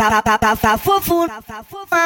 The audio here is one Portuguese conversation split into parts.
Tá, fofo,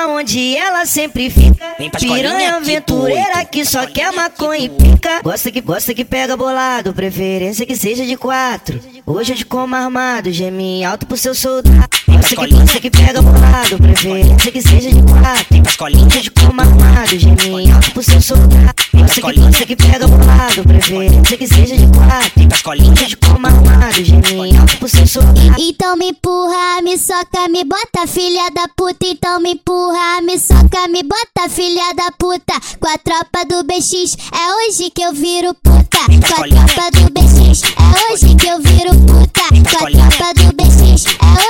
onde ela sempre fica. Piranha aventureira que só quer maconha e pica. Gosta que, gosta que pega bolado, preferência que seja de quatro. Hoje eu te como armado, gemi alto pro seu soldado. Gosta que, gosta que pega bolado, preferência que seja de quatro. Hoje eu te como armado, gemi alto pro seu soldado. Gosta que, gosta que pega bolado, preferência que seja de quatro. Hoje eu te como armado, gemi alto pro seu soldado. Então me empurra, me soca, me bota bota, filha da puta, então me empurra, me soca, me bota, filha da puta. Com a tropa do BX, é hoje que eu viro puta. Com a tropa do BX, é hoje que eu viro puta.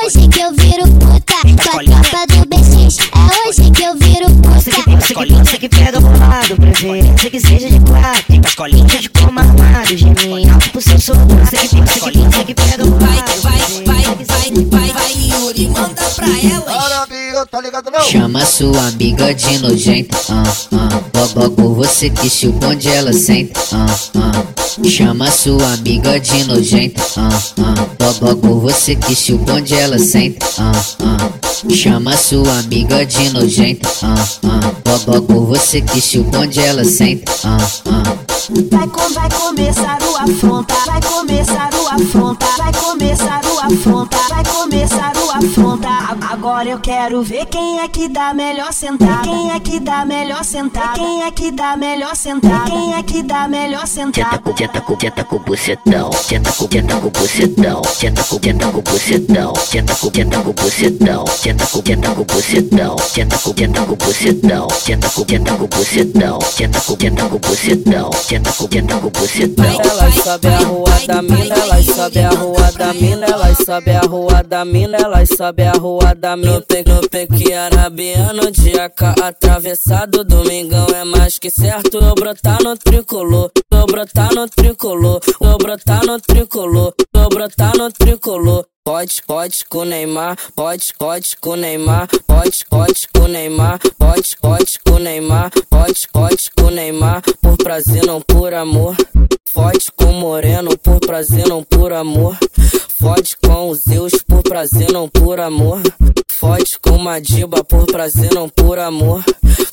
Hoje que eu viro puta. Com a tropa do BX, é hoje que eu viro puta. Você que, você que pega bolado, preferência que seja de quatro. Escolinha de como armado, geminho, alto pro seu soro. Você que, você que, você que pega bolado. Vai, vai, vai, vai, vai, vai, Yuri, manda pra elas. Chama sua amiga de nojenta, ah, ah. Logo você que o bonde ela senta, ah, ah. Chama sua amiga de nojenta, ah, ah. Logo você que o bonde ela senta, ah, ah. Chama sua amiga de nojenta, ah, ah. Logo você que o bonde ela senta, ah, ah. Vai, com, vai começar o afronta, vai começar o afronta, vai começar o afronta, vai começar o afronta. Agora eu quero ver quem é que dá melhor sentar, quem é que dá melhor sentar, quem é que dá melhor sentar, quem é que dá melhor sentar. Tenta, tenta, tenta, tenta com bucetão, tenta com, tenta com bucetão, tenta com, tenta com bucetão, tenta com, tenta com bucetão, tenta com, tenta com bucetão, tenta com, tenta com bucetão, tenta com, tenta com bucetão, tenta com, tenta com bucetão, tenta elas sobe a rua da mina, elas sobe a rua da mina, elas sobe a rua da mina, elas sobe a rua da mina. No pequi arabiano de AK atravessado, domingão é mais que certo. Eu brotar no tricolor, eu brotar no tricolor, eu brotar no tricolor, eu brotar no tricolor. Pode, pode com Neymar, pode, pode com Neymar, pode, pode com Neymar, pode, pode com Neymar, pode, pode com Neymar, por prazer não por amor. Fode com Moreno por prazer não por amor. Fode com os Zeus por prazer não por amor. Fode com Madiba por prazer não por amor.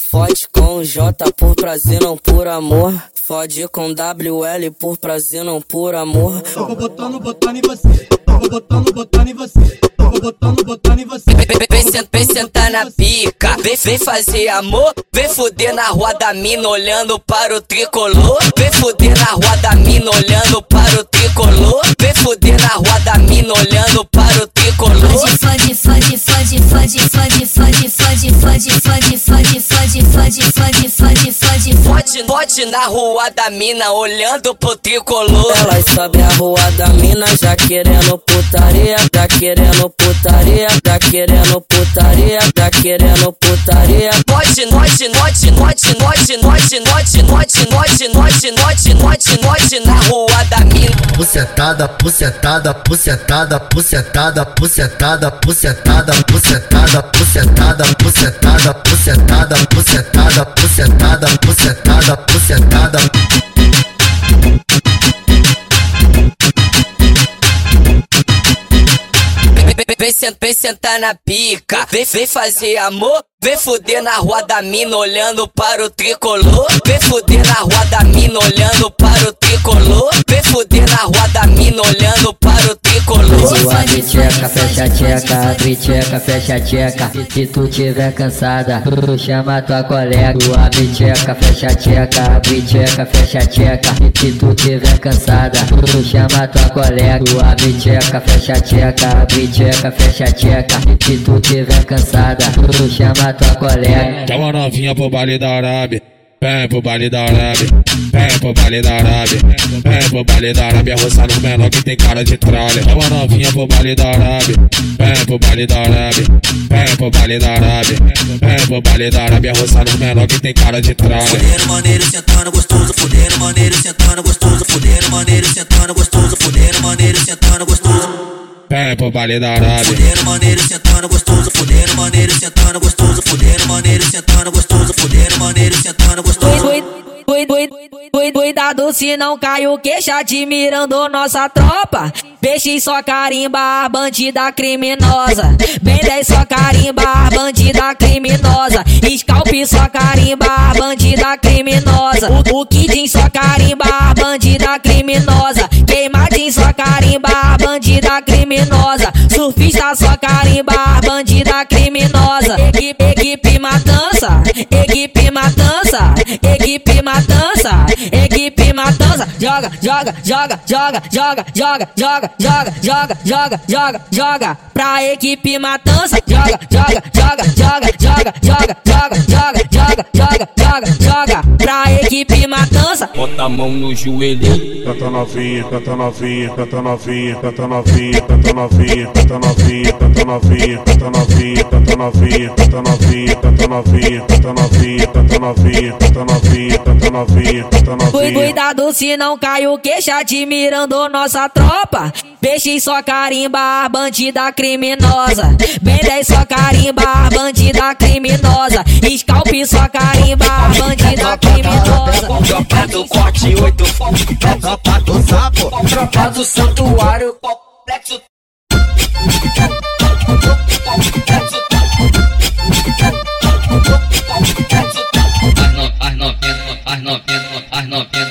Fode com o J por prazer não por amor. Fode com WL por prazer não por amor. Eu vou botando, botando em você vou botando, botando em você. Vou botando, botando em você. Vem, vem sentar na pica, vem, vem fazer amor. Vem fuder na rua da mina olhando para o tricolor. Vem fuder na rua da mina olhando para o tricolor. Vem fuder na rua da mina olhando para o tricolor. Fode, fode, fode, fode, fode, fode, fode, fode, fode, fode, fode, fode, fode, fode, fode, fode. Fode na rua da mina olhando pro tricolor. Elas sobem a rua da mina já querendo putaria, tá querendo putaria, tá querendo putaria, tá querendo putaria. Noite, noite, noite, noite, noite, noite, noite, noite, noite, noite, noite, noite, noite na rua da mina. Pucetada, pucetada, pucetada, pucetada, pucetada, pucetada, pucetada, pucetada, pucetada, pucetada, pucetada, pucetada, pucetada, pucetada. Vem, sentar na pica, vem, vem fazer amor. Vem fuder na rua da mina olhando para o tricolor. Vem fuder na rua da mina olhando para o tricolor. Vem fuder na rua da mina olhando para tricolor. Abre tcheca, fecha tcheca, abre tcheca, fecha tcheca. Se tu tiver cansada, chama tua colega. Abre tcheca, fecha tcheca, abre tcheca, fecha tcheca. Se tu tiver cansada, chama tua colega. Abre tcheca, fecha tcheca, abre tcheca, fecha tcheca. Se tu tiver cansada, chama tua colega. Chama novinha pro baile da Arábia. Vem pro baile da Arábia, vem pro baile da Arábia, vem pro baile da Arábia, roçar no menor que tem cara de tralha. Chama novinha pro baile da Arábia, vem pro baile da Arábia, vem pro baile da Arábia, vem pro baile da Arábia, roçar no menor que tem cara de tralha. Fudeiro maneiro sentando gostoso, fudeiro maneiro sentando gostoso, fudeiro maneiro sentando gostoso, fudeiro maneiro sentando gostoso. Vem pro baile da Arábia. Fudeiro maneiro sentando gostoso, fudeiro maneiro sentando gostoso, fudeiro sentando gostoso, fudeiro maneiro sentando gostoso. Cuidado se não cai o queixo admirando nossa tropa. Peixe só carimba, bandida criminosa. Bem 10 só carimba, bandida criminosa. Scalp só carimba, bandida criminosa. O, Kidin só carimba, bandida criminosa. Só carimba, bandida criminosa. Surfista só carimba, bandida criminosa. Equipe, equipe matança, equipe matança, equipe matança, equipe matança. Joga, joga, joga, joga, joga, joga, joga, joga, joga, joga, joga, joga. Pra equipe matança. Joga, joga, joga, joga, joga, joga, joga, joga, joga, joga, joga, joga. Pra equipe matança. Bota a mão no joelho. Canta novinha, canta novinha, canta novinha, canta novinha, canta novinha, canta novinha, canta novinha, canta novinha, canta novinha, canta novinha, canta novinha, canta novinha, canta novinha, canta novinha, canta novinha, canta novinha. Cuidado se não cai o queixo admirando nossa tropa. Peixe só carimba, bandida criminosa. Bem 10 só carimba, bandida criminosa. Scalp só carimba. É do corte, oito. É tropa do sapo, tropa do santuário. Complexo As novinhas, as novinhas, as novinhas.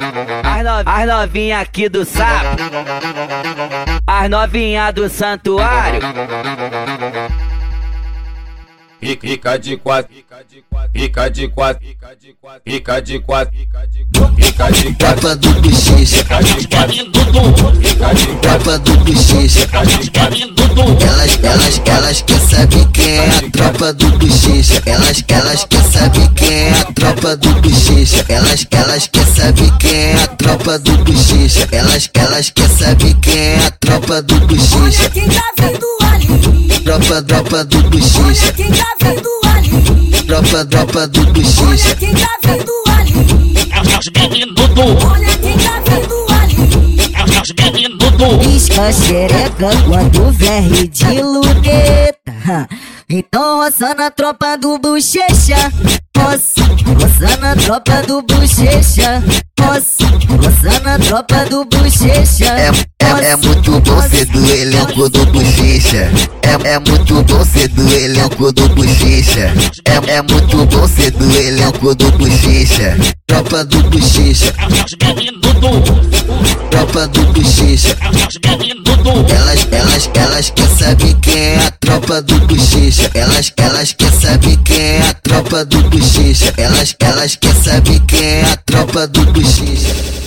as, no, as novinha aqui do sapo, as novinha do santuário. Rica, de quatro, rica de quatro, rica de quatro, rica de quatro, rica de quatro, rica de quatro, Tropa do bochecha, rica de quatro, rica de quatro, tropa do bochecha. rica de quatro. Elas, elas, elas quer saber quem é a tropa do bochecha. Elas, elas quer saber quem é a tropa do bochecha. Elas, elas quer saber quem é a tropa do bochecha. Elas, elas quer saber quem é a tropa do bochecha. Quem tá vindo? Tropa, tropa do bochecha. Quem tá vindo ali? Tropa, tropa do bochecha. Quem tá vindo ali? Olha quem tá vindo ali? Pisca xereca quando verre de luneta. Então roça na tropa do bochecha. Roça, roça na tropa do bochecha. Roça, roça na tropa do bochecha. É, é, é muito bom ser do elenco do bochecha. É, é muito bom ser do elenco do bochecha. É, é muito bom ser do elenco do bochecha. Tropa do bochecha. Tropa do bochecha. Elas, elas, elas quer saber quem é a tropa do bochecha. Elas, elas quer saber quem é a tropa do bochecha. Elas, elas quer saber quem é a tropa do bochecha.